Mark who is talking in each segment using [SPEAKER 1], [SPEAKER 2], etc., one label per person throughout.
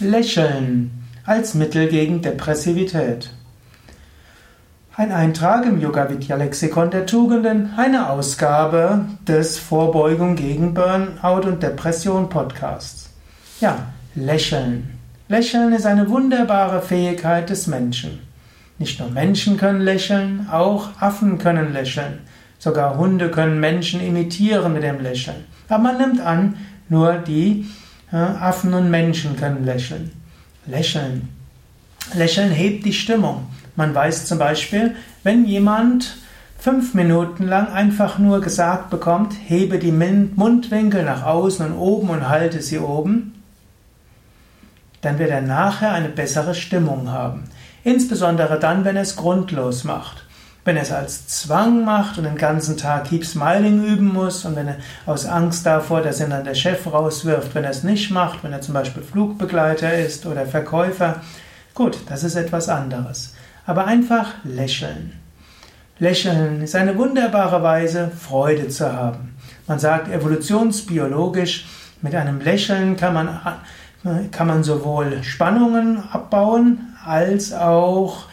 [SPEAKER 1] Lächeln als Mittel gegen Depressivität. Ein Eintrag im Yoga Vidya Lexikon der Tugenden, eine Ausgabe des Vorbeugung gegen Burnout und Depression Podcasts. Ja, Lächeln. Lächeln ist eine wunderbare Fähigkeit des Menschen. Nicht nur Menschen können lächeln, auch Affen können lächeln. Sogar Hunde können Menschen imitieren mit dem Lächeln. Aber man nimmt an, nur die Affen und Menschen können lächeln. Lächeln. Lächeln hebt die Stimmung. Man weiß zum Beispiel, wenn jemand fünf Minuten lang einfach nur gesagt bekommt, hebe die Mundwinkel nach außen und oben und halte sie oben, dann wird er nachher eine bessere Stimmung haben. Insbesondere dann, wenn er es grundlos macht. Wenn er es als Zwang macht und den ganzen Tag Keep Smiling üben muss und wenn er aus Angst davor, dass ihn dann der Chef rauswirft, wenn er es nicht macht, wenn er zum Beispiel Flugbegleiter ist oder Verkäufer, gut, das ist etwas anderes. Aber einfach lächeln. Lächeln ist eine wunderbare Weise, Freude zu haben. Man sagt evolutionsbiologisch, mit einem Lächeln kann man, kann man sowohl Spannungen abbauen, als auch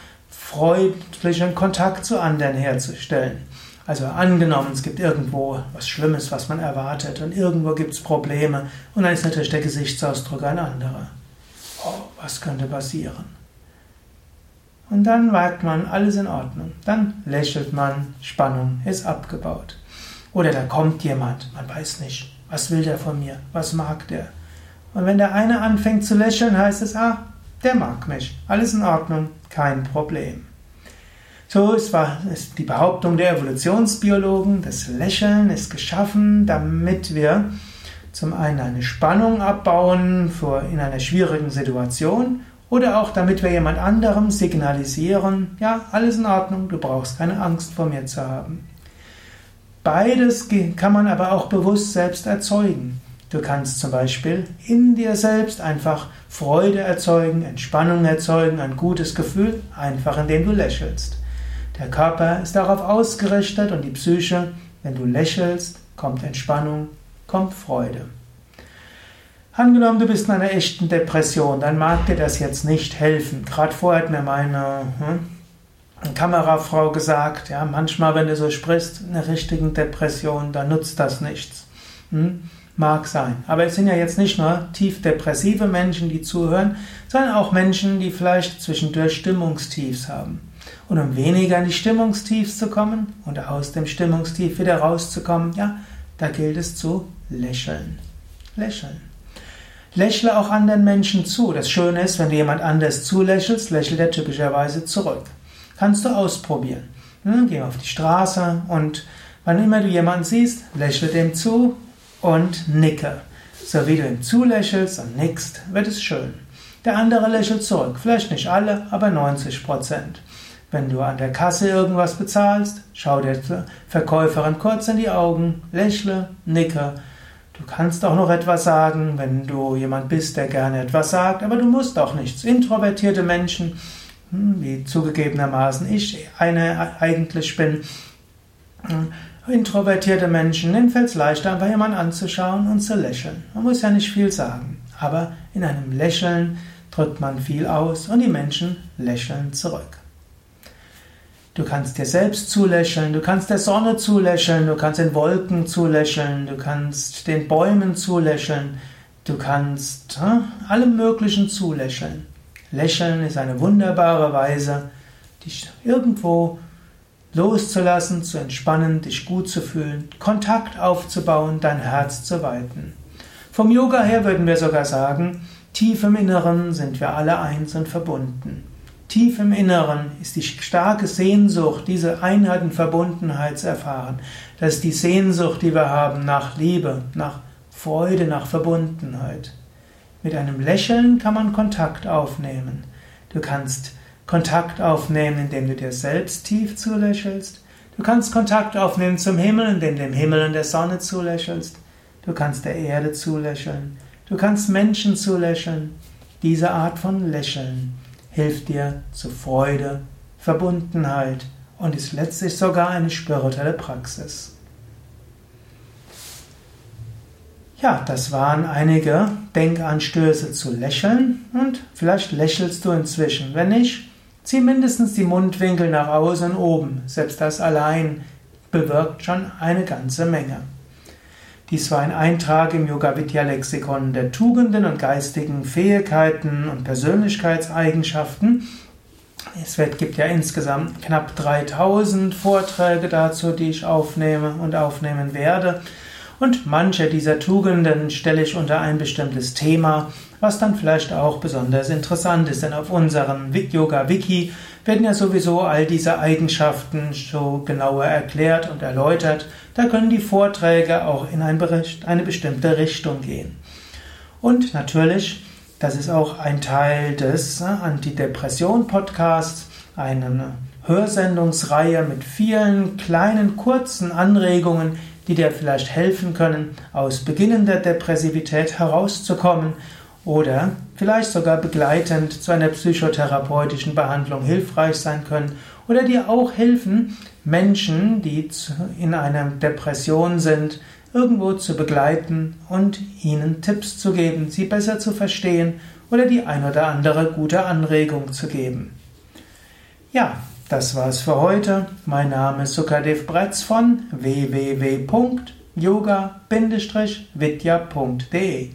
[SPEAKER 1] freundlichen Kontakt zu anderen herzustellen. Also angenommen, es gibt irgendwo was Schlimmes, was man erwartet und irgendwo gibt es Probleme und dann ist natürlich der Gesichtsausdruck ein anderer. Oh, was könnte passieren? Und dann merkt man, alles in Ordnung. Dann lächelt man, Spannung ist abgebaut. Oder da kommt jemand, man weiß nicht, was will der von mir, was mag der. Und wenn der eine anfängt zu lächeln, heißt es, ah, der mag mich. Alles in Ordnung, kein Problem. So ist, die Behauptung der Evolutionsbiologen, das Lächeln ist geschaffen, damit wir zum einen eine Spannung abbauen vor, in einer schwierigen Situation oder auch damit wir jemand anderem signalisieren, ja, alles in Ordnung, du brauchst keine Angst vor mir zu haben. Beides kann man aber auch bewusst selbst erzeugen. Du kannst zum Beispiel in dir selbst einfach Freude erzeugen, Entspannung erzeugen, ein gutes Gefühl, einfach indem du lächelst. Der Körper ist darauf ausgerichtet und die Psyche, wenn du lächelst, kommt Entspannung, kommt Freude. Angenommen, du bist in einer echten Depression, dann mag dir das jetzt nicht helfen. Gerade vorher hat mir meine hm, Kamerafrau gesagt, ja, manchmal, wenn du so sprichst, in einer richtigen Depression, dann nutzt das nichts. Hm? Mag sein. Aber es sind ja jetzt nicht nur tief depressive Menschen, die zuhören, sondern auch Menschen, die vielleicht zwischendurch Stimmungstiefs haben. Und um weniger in die Stimmungstiefs zu kommen und aus dem Stimmungstief wieder rauszukommen, ja, da gilt es zu lächeln. Lächeln. Lächle auch anderen Menschen zu. Das Schöne ist, wenn du jemand anders zulächelst, lächelt er typischerweise zurück. Kannst du ausprobieren. Hm, geh auf die Straße und wann immer du jemanden siehst, lächle dem zu und nicke. So wie du ihm zulächelst und nickst, wird es schön. Der andere lächelt zurück. Vielleicht nicht alle, aber 90 Prozent. Wenn du an der Kasse irgendwas bezahlst, schau der Verkäuferin kurz in die Augen, lächle, nicke. Du kannst auch noch etwas sagen, wenn du jemand bist, der gerne etwas sagt, aber du musst auch nichts. Introvertierte Menschen, hm, wie zugegebenermaßen ich eine eigentlich bin, hm, Introvertierte Menschen, denen fällt es leichter, einfach jemanden anzuschauen und zu lächeln. Man muss ja nicht viel sagen, aber in einem Lächeln drückt man viel aus und die Menschen lächeln zurück. Du kannst dir selbst zulächeln, du kannst der Sonne zulächeln, du kannst den Wolken zulächeln, du kannst den Bäumen zulächeln, du kannst hm, allem Möglichen zulächeln. Lächeln ist eine wunderbare Weise, dich irgendwo loszulassen, zu entspannen, dich gut zu fühlen, Kontakt aufzubauen, dein Herz zu weiten. Vom Yoga her würden wir sogar sagen, tief im Inneren sind wir alle eins und verbunden. Tief im Inneren ist die starke Sehnsucht, diese Einheit und Verbundenheit zu erfahren. Das ist die Sehnsucht, die wir haben nach Liebe, nach Freude, nach Verbundenheit. Mit einem Lächeln kann man Kontakt aufnehmen. Du kannst Kontakt aufnehmen, indem du dir selbst tief zulächelst. Du kannst Kontakt aufnehmen zum Himmel, indem du dem Himmel und der Sonne zulächelst. Du kannst der Erde zulächeln. Du kannst Menschen zulächeln. Diese Art von Lächeln hilft dir zu Freude, Verbundenheit und ist letztlich sogar eine spirituelle Praxis. Ja, das waren einige Denkanstöße zu lächeln und vielleicht lächelst du inzwischen. Wenn nicht, zieh mindestens die Mundwinkel nach außen oben. Selbst das allein bewirkt schon eine ganze Menge. Dies war ein Eintrag im Yoga Vidya Lexikon der Tugenden und geistigen Fähigkeiten und Persönlichkeitseigenschaften. Es gibt ja insgesamt knapp 3000 Vorträge dazu, die ich aufnehme und aufnehmen werde. Und manche dieser Tugenden stelle ich unter ein bestimmtes Thema, was dann vielleicht auch besonders interessant ist. Denn auf unserem Yoga Wiki werden ja sowieso all diese Eigenschaften so genauer erklärt und erläutert. Da können die Vorträge auch in eine bestimmte Richtung gehen. Und natürlich, das ist auch ein Teil des äh, Antidepression-Podcasts, eine Hörsendungsreihe mit vielen kleinen, kurzen Anregungen, die dir vielleicht helfen können, aus beginnender Depressivität herauszukommen oder vielleicht sogar begleitend zu einer psychotherapeutischen Behandlung hilfreich sein können oder dir auch helfen, Menschen, die in einer Depression sind, irgendwo zu begleiten und ihnen Tipps zu geben, sie besser zu verstehen oder die ein oder andere gute Anregung zu geben. Ja, das war's für heute. Mein Name ist Sukadev Bretz von www.yoga-vidya.de